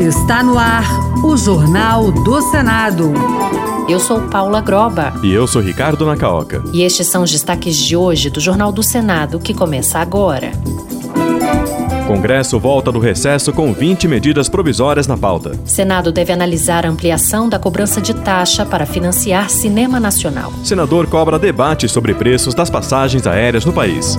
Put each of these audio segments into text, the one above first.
Está no ar o Jornal do Senado. Eu sou Paula Groba. E eu sou Ricardo Nacaoca. E estes são os destaques de hoje do Jornal do Senado, que começa agora. Congresso volta do recesso com 20 medidas provisórias na pauta. Senado deve analisar a ampliação da cobrança de taxa para financiar cinema nacional. Senador cobra debate sobre preços das passagens aéreas no país.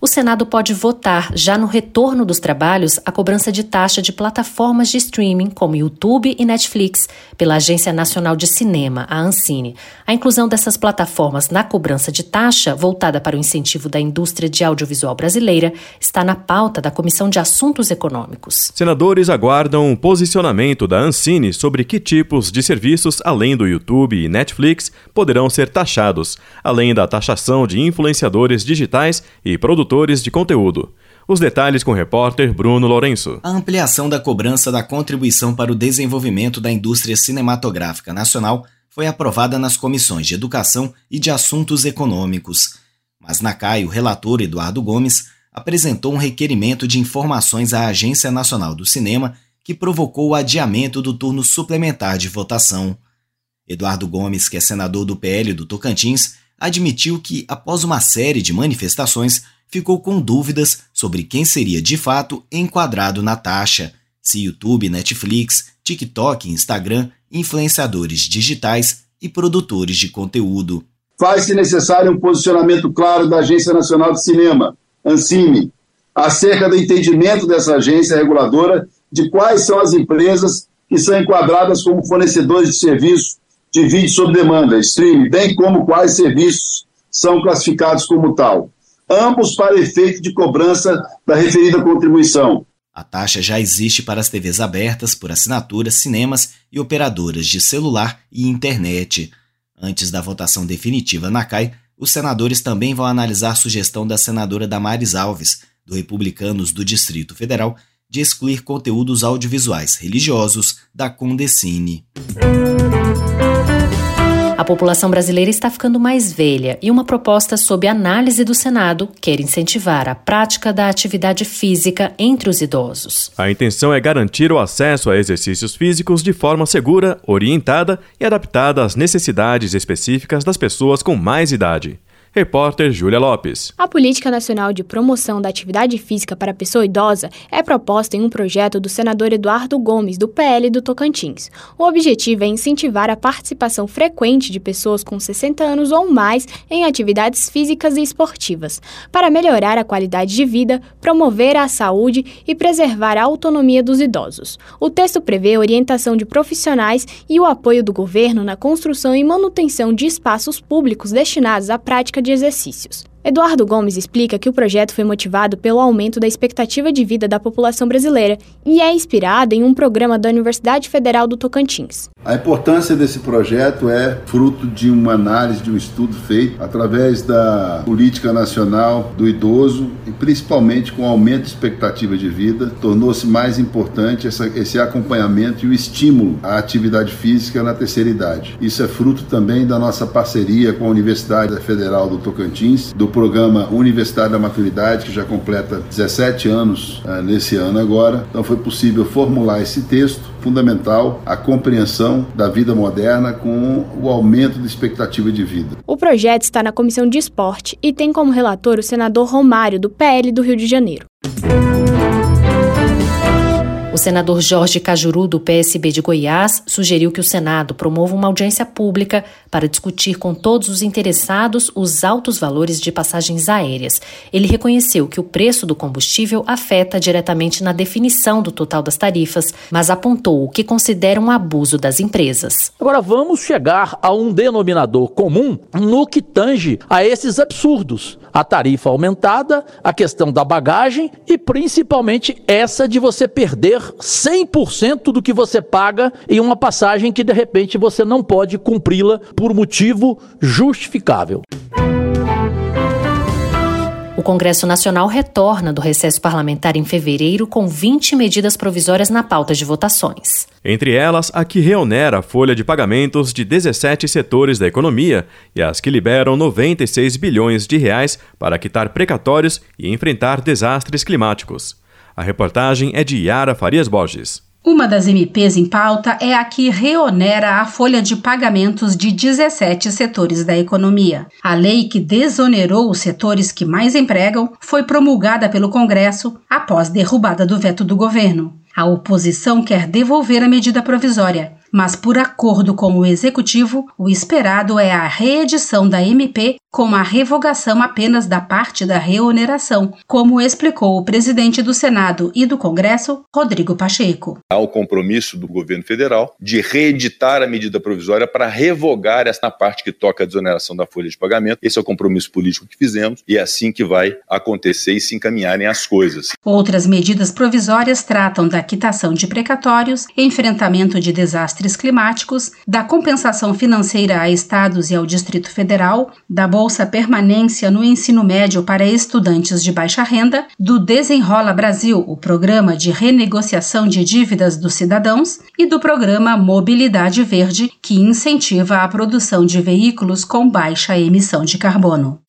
o Senado pode votar, já no retorno dos trabalhos, a cobrança de taxa de plataformas de streaming como YouTube e Netflix pela Agência Nacional de Cinema, a Ancine. A inclusão dessas plataformas na cobrança de taxa, voltada para o incentivo da indústria de audiovisual brasileira, está na pauta da Comissão de Assuntos Econômicos. Senadores aguardam o posicionamento da Ancine sobre que tipos de serviços, além do YouTube e Netflix, poderão ser taxados, além da taxação de influenciadores digitais e produtores produtores de conteúdo. Os detalhes com o repórter Bruno Lourenço. A ampliação da cobrança da contribuição para o desenvolvimento da indústria cinematográfica nacional foi aprovada nas comissões de Educação e de Assuntos Econômicos. Mas na CAI, o relator Eduardo Gomes apresentou um requerimento de informações à Agência Nacional do Cinema que provocou o adiamento do turno suplementar de votação. Eduardo Gomes, que é senador do PL do Tocantins, admitiu que, após uma série de manifestações, ficou com dúvidas sobre quem seria de fato enquadrado na taxa: se YouTube, Netflix, TikTok, Instagram, influenciadores digitais e produtores de conteúdo. Faz-se necessário um posicionamento claro da Agência Nacional de Cinema, ANCIME, acerca do entendimento dessa agência reguladora de quais são as empresas que são enquadradas como fornecedores de serviços de vídeo sob demanda, streaming, bem como quais serviços são classificados como tal ambos para efeito de cobrança da referida contribuição. A taxa já existe para as TVs abertas por assinatura, cinemas e operadoras de celular e internet. Antes da votação definitiva na CAI, os senadores também vão analisar a sugestão da senadora Damares Alves, do Republicanos do Distrito Federal, de excluir conteúdos audiovisuais religiosos da Condecine. A população brasileira está ficando mais velha e uma proposta sob análise do Senado quer incentivar a prática da atividade física entre os idosos. A intenção é garantir o acesso a exercícios físicos de forma segura, orientada e adaptada às necessidades específicas das pessoas com mais idade. Repórter Júlia Lopes. A Política Nacional de Promoção da Atividade Física para a Pessoa Idosa é proposta em um projeto do senador Eduardo Gomes, do PL do Tocantins. O objetivo é incentivar a participação frequente de pessoas com 60 anos ou mais em atividades físicas e esportivas, para melhorar a qualidade de vida, promover a saúde e preservar a autonomia dos idosos. O texto prevê orientação de profissionais e o apoio do governo na construção e manutenção de espaços públicos destinados à prática de exercícios. Eduardo Gomes explica que o projeto foi motivado pelo aumento da expectativa de vida da população brasileira e é inspirado em um programa da Universidade Federal do Tocantins. A importância desse projeto é fruto de uma análise, de um estudo feito através da política nacional do idoso e principalmente com o aumento de expectativa de vida, tornou-se mais importante essa, esse acompanhamento e o estímulo à atividade física na terceira idade. Isso é fruto também da nossa parceria com a Universidade Federal do Tocantins, do programa Universidade da Maturidade, que já completa 17 anos uh, nesse ano agora. Então foi possível formular esse texto fundamental, a compreensão da vida moderna com o aumento da expectativa de vida. O projeto está na Comissão de Esporte e tem como relator o senador Romário, do PL do Rio de Janeiro. O senador Jorge Cajuru, do PSB de Goiás, sugeriu que o Senado promova uma audiência pública para discutir com todos os interessados os altos valores de passagens aéreas. Ele reconheceu que o preço do combustível afeta diretamente na definição do total das tarifas, mas apontou o que considera um abuso das empresas. Agora vamos chegar a um denominador comum no que tange a esses absurdos a tarifa aumentada, a questão da bagagem e principalmente essa de você perder 100% do que você paga em uma passagem que de repente você não pode cumpri-la por motivo justificável. Congresso Nacional retorna do recesso parlamentar em fevereiro com 20 medidas provisórias na pauta de votações. Entre elas, a que reonera a folha de pagamentos de 17 setores da economia e as que liberam 96 bilhões de reais para quitar precatórios e enfrentar desastres climáticos. A reportagem é de Yara Farias Borges. Uma das MPs em pauta é a que reonera a folha de pagamentos de 17 setores da economia. A lei que desonerou os setores que mais empregam foi promulgada pelo Congresso após derrubada do veto do governo. A oposição quer devolver a medida provisória mas por acordo com o executivo, o esperado é a reedição da MP com a revogação apenas da parte da reoneração, como explicou o presidente do Senado e do Congresso, Rodrigo Pacheco. Há o compromisso do governo federal de reeditar a medida provisória para revogar essa parte que toca a desoneração da folha de pagamento. Esse é o compromisso político que fizemos e é assim que vai acontecer e se encaminharem as coisas. Outras medidas provisórias tratam da quitação de precatórios, enfrentamento de desastres desastres climáticos, da compensação financeira a estados e ao Distrito Federal, da Bolsa Permanência no ensino médio para estudantes de baixa renda, do Desenrola Brasil, o programa de renegociação de dívidas dos cidadãos, e do programa Mobilidade Verde, que incentiva a produção de veículos com baixa emissão de carbono.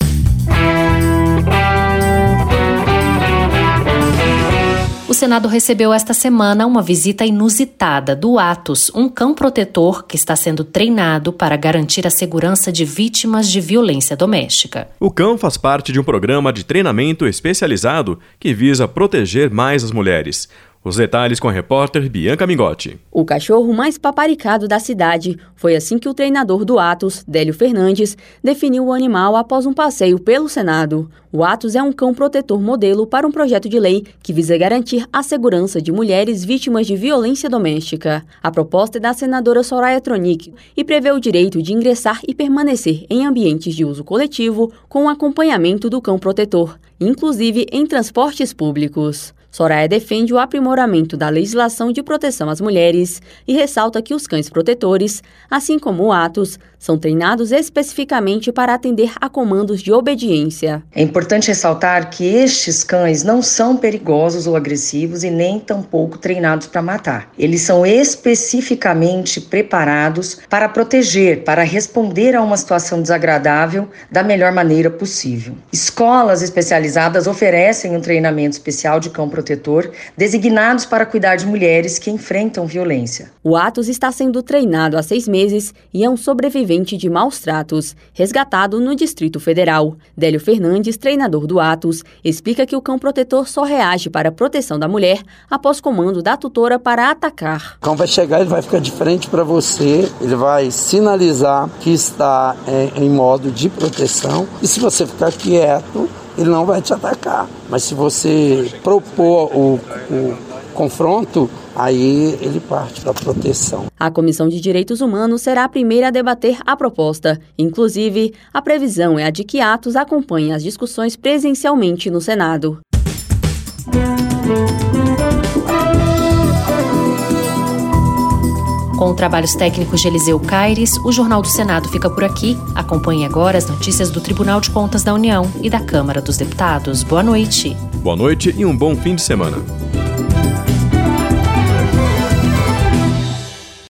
Senado recebeu esta semana uma visita inusitada do Atos, um cão protetor que está sendo treinado para garantir a segurança de vítimas de violência doméstica. O cão faz parte de um programa de treinamento especializado que visa proteger mais as mulheres. Os detalhes com a repórter Bianca Mingotti. O cachorro mais paparicado da cidade. Foi assim que o treinador do Atos, Délio Fernandes, definiu o animal após um passeio pelo Senado. O Atos é um cão protetor modelo para um projeto de lei que visa garantir a segurança de mulheres vítimas de violência doméstica. A proposta é da senadora Soraya Tronic e prevê o direito de ingressar e permanecer em ambientes de uso coletivo com o acompanhamento do cão protetor, inclusive em transportes públicos. Soraya defende o aprimoramento da legislação de proteção às mulheres e ressalta que os cães protetores, assim como o Atos, são treinados especificamente para atender a comandos de obediência. É importante ressaltar que estes cães não são perigosos ou agressivos e nem tampouco treinados para matar. Eles são especificamente preparados para proteger, para responder a uma situação desagradável da melhor maneira possível. Escolas especializadas oferecem um treinamento especial de cão protetor designados para cuidar de mulheres que enfrentam violência. O Atos está sendo treinado há seis meses e é um sobrevivente sobrevivente de maus tratos, resgatado no Distrito Federal. Délio Fernandes, treinador do Atos, explica que o cão protetor só reage para a proteção da mulher após comando da tutora para atacar. O cão vai chegar, ele vai ficar de frente para você, ele vai sinalizar que está é, em modo de proteção e se você ficar quieto, ele não vai te atacar. Mas se você propor o, o confronto, aí ele parte para proteção. A Comissão de Direitos Humanos será a primeira a debater a proposta. Inclusive, a previsão é a de que Atos acompanhe as discussões presencialmente no Senado. Com trabalhos técnicos de Eliseu Caires, o Jornal do Senado fica por aqui. Acompanhe agora as notícias do Tribunal de Contas da União e da Câmara dos Deputados. Boa noite. Boa noite e um bom fim de semana.